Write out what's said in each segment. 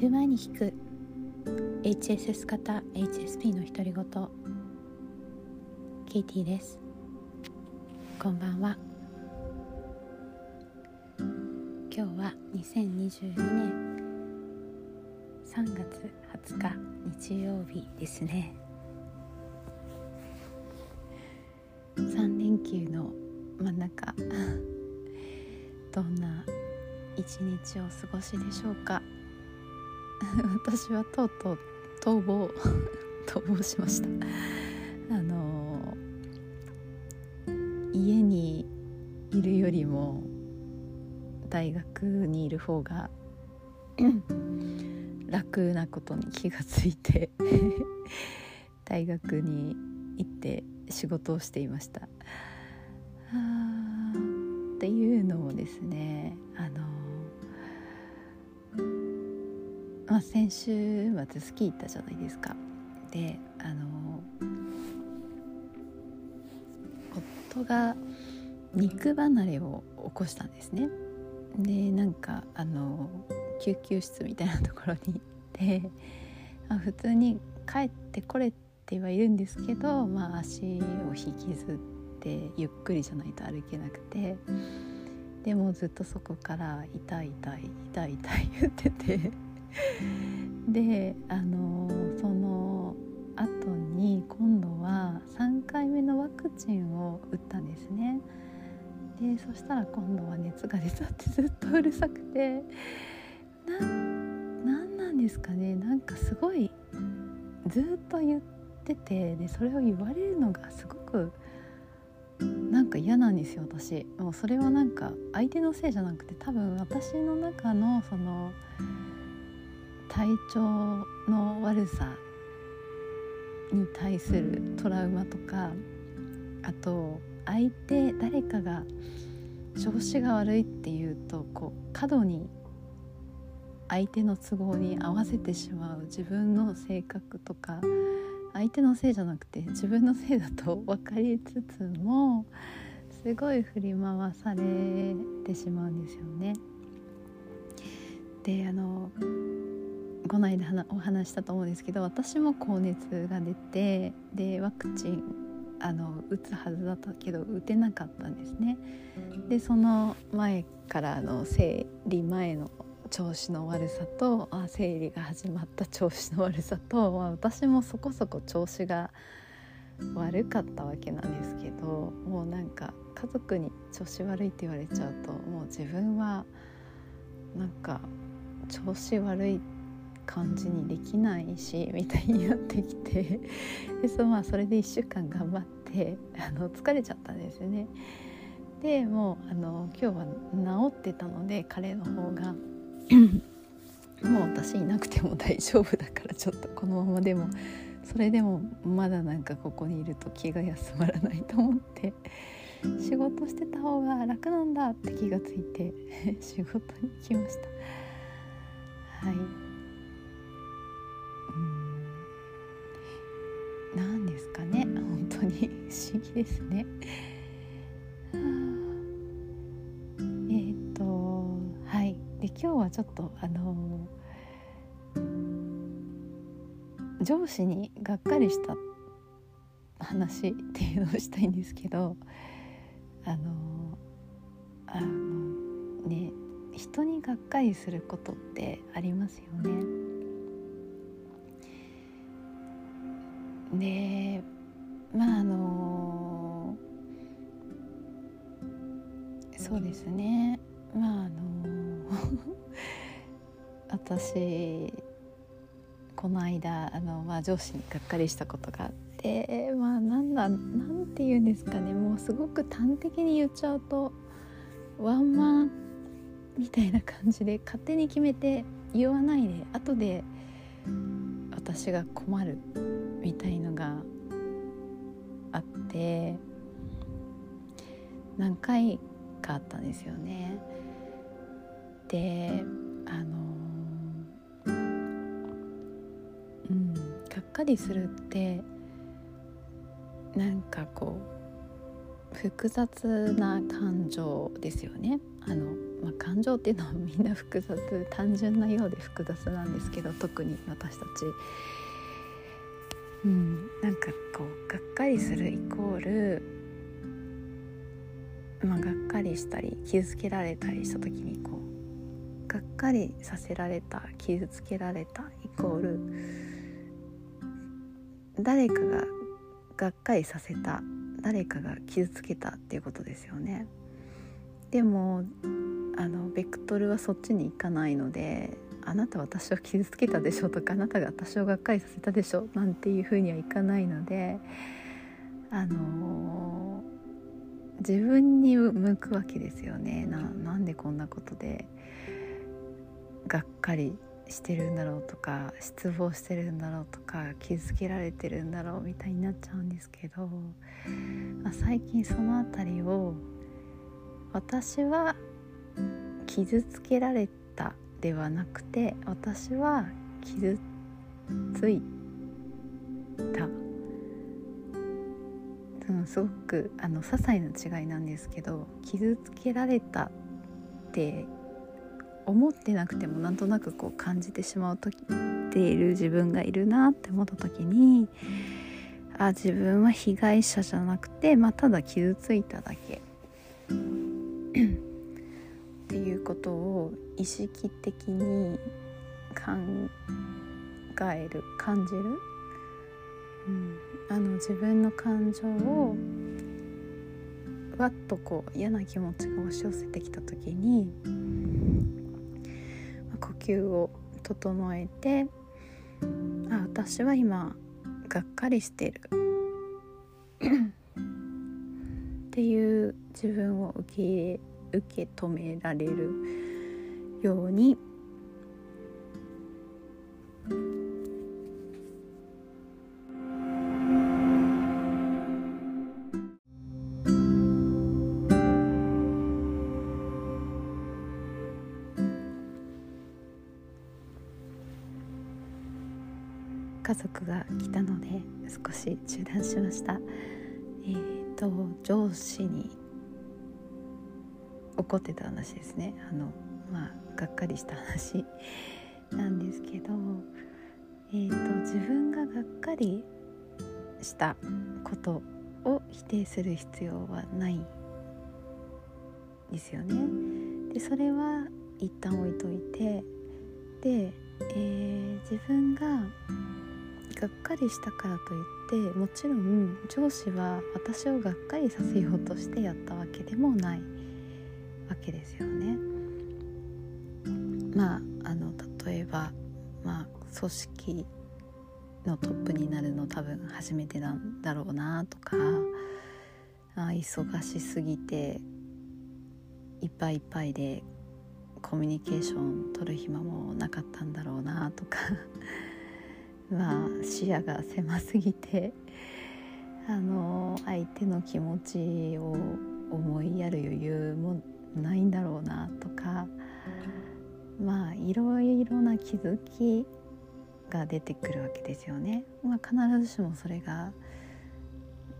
る前に聞く。HSS 型 HSP の独り言。ケイティです。こんばんは。今日は2022年3月20日日曜日ですね。3連休の真ん中。どんな一日を過ごしでしょうか。私はとうとう逃亡逃亡しました。あの家にいるよりも大学にいる方が 楽なことに気がついて大学に行って仕事をしていました。っていうのもですねあのまあ、先週末スキー行ったじゃないですか。であの夫が肉離れを起こしたんですね。でなんかあの救急室みたいなところに行って、まあ、普通に帰ってこれてはいるんですけど、まあ、足を引きずってゆっくりじゃないと歩けなくてでもずっとそこから「痛い痛い痛い痛い」言ってて。であのその後に今度は3回目のワクチンを打ったんですね。でそしたら今度は熱が出たってずっとうるさくてなんなんですかね。なんかすごいずっと言っててでそれを言われるのがすごくなんか嫌なんですよ私。もうそれはなんか相手のせいじゃなくて多分私の中のその体調の悪さに対するトラウマとかあと相手誰かが調子が悪いっていうとこう過度に相手の都合に合わせてしまう自分の性格とか相手のせいじゃなくて自分のせいだと 分かりつつもすごい振り回されてしまうんですよね。であのこの間お話したと思うんですけど私も高熱が出てでワクチンあの打つはずだったけど打てなかったんですね。でその前からの生理前の調子の悪さとあ生理が始まった調子の悪さと、まあ、私もそこそこ調子が悪かったわけなんですけどもうなんか家族に調子悪いって言われちゃうともう自分はなんか調子悪いって感じにできないし みたいになってきてでそ,、まあ、それで1週間頑張って あの疲れちゃったんですよね。でもうあの今日は治ってたので彼の方が もう私いなくても大丈夫だからちょっとこのままでもそれでもまだなんかここにいると気が休まらないと思って仕事してた方が楽なんだって気がついて 仕事に来ました。はい何ですかね本当に不思議ですね。えっ、とはいで今日はちょっとあの上司にがっかりした話っていうのをしたいんですけどあのあのね人にがっかりすることってありますよね。でまああのそうですね。まああの私この間あの、まあ、上司にがっかりしたことがあってまあなんだなんて言うんですかね。もうすごく端的に言っちゃうとワンマンみたいな感じで勝手に決めて言わないで後で私が困る。みたいのがあって何回かあったんですよね。であのうんがっかりするってなんかこう複雑な感情ですよね。あのまあ、感情っていうのはみんな複雑単純なようで複雑なんですけど特に私たち。うん、なんかこうがっかりするイコール、まあ、がっかりしたり傷つけられたりした時にこうがっかりさせられた傷つけられたイコール誰かががっかりさせた誰かが傷つけたっていうことですよね。でもあのベクトルはそっちに行かないのであなた私を傷つけたでしょとかあなたが私をがっかりさせたでしょなんていうふうにはいかないのであのー、自分に向くわけですよね。ななんでこんなことでがっかりしてるんだろうとか失望してるんだろうとか傷つけられてるんだろうみたいになっちゃうんですけど、まあ、最近その辺りを私は傷つけられたではなくて私は傷ついた、うん、すごくあの些細な違いなんですけど傷つけられたって思ってなくてもなんとなくこう感じてしまう時っている自分がいるなって思った時にあ自分は被害者じゃなくて、まあ、ただ傷ついただけ。意識的に考える感じる、うん、あの自分の感情をわっとこう嫌な気持ちが押し寄せてきた時に呼吸を整えてあ私は今がっかりしてる。っていう自分を受け受け止められる。ように。家族が来たので少し中断しました。えっ、ー、と上司に怒ってた話ですね。あのまあがっかりした話なんですけどえーと、自分ががっかりしたことを否定する必要はないですよね。でそれは一旦置いといてで、えー、自分ががっかりしたからといってもちろん上司は私をがっかりさせようとしてやったわけでもないわけですよね。まああの例えば、まあ、組織のトップになるの多分初めてなんだろうなとかあ忙しすぎていっぱいいっぱいでコミュニケーション取る暇もなかったんだろうなとか まあ視野が狭すぎてあの相手の気持ちを思いやる余裕もないんだろうなとかまあいろいろな気づきが出てくるわけですよね。まあ、必ずしもそれが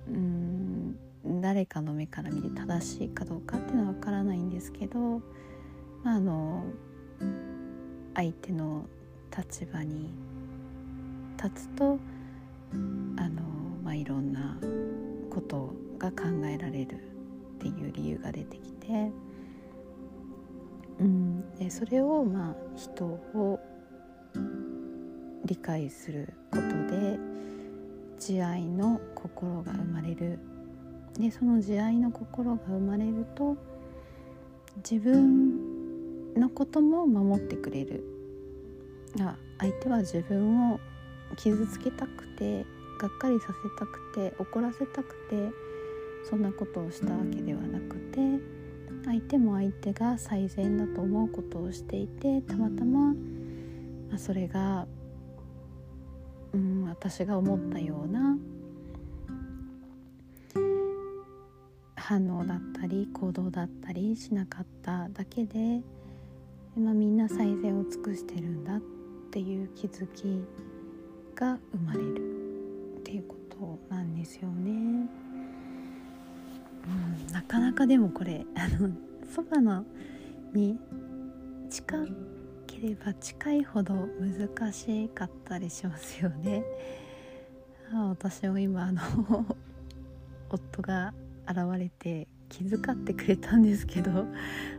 うん誰かの目から見て正しいかどうかっていうのは分からないんですけど、まあ、あの相手の立場に立つとあの、まあ、いろんなことが考えられるっていう理由が出てきて。うん、でそれをまあ人を理解することで慈愛の心が生まれる。でその慈愛の心が生まれると自分のことも守ってくれる。あ相手は自分を傷つけたくてがっかりさせたくて怒らせたくてそんなことをしたわけではなくて相手も相手が最善だと思うことをしていてたまたま、まあ、それが、うん、私が思ったような反応だったり行動だったりしなかっただけで、まあ、みんな最善を尽くしてるんだっていう気づきが生まれるっていうことなんですよね。なかなかでもこれあのそばのに近ければ近いほど難しかったりしますよね。あ私も今あの 夫が現れて気遣ってくれたんですけど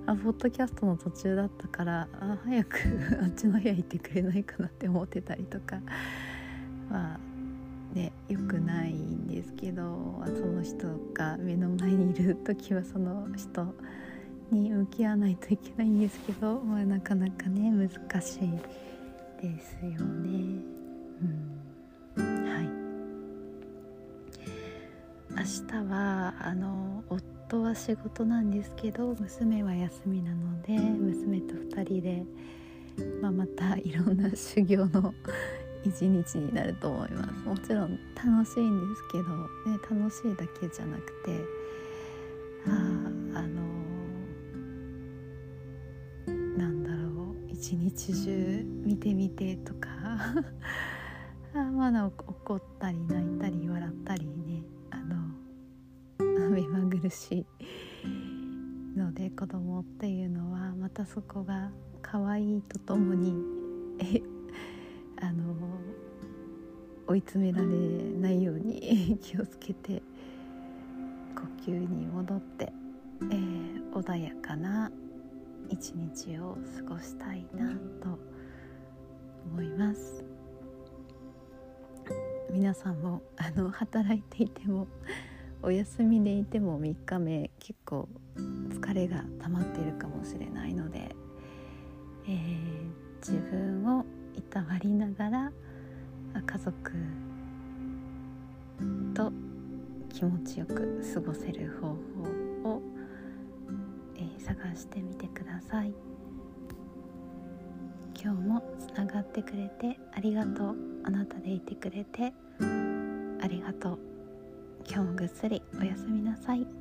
あポッドキャストの途中だったからあ早く あっちの部屋行ってくれないかなって思ってたりとかまあね良くないですけどその人が目の前にいる時はその人に向き合わないといけないんですけど、まあ、なかなかね難しいですよね。うん、はい明日はあの夫は仕事なんですけど娘は休みなので娘と2人で、まあ、またいろんな修行の一日になると思います。もちろん楽しいんですけど、ね、楽しいだけじゃなくてああのなんだろう一日中見てみてとか あまだ怒ったり泣いたり笑ったりねあの目まぐるしいので子供っていうのはまたそこが可愛いとともにえ追い詰められないように 気をつけて呼吸に戻って、えー、穏やかな一日を過ごしたいなと思います。皆さんもあの働いていても お休みでいても3日目結構疲れが溜まっているかもしれないので、えー、自分をいたわりながら家族と気持ちよく過ごせる方法を、えー、探してみてください。今日もつながってくれてありがとう。あなたでいてくれてありがとう。今日もぐっすりおやすみなさい。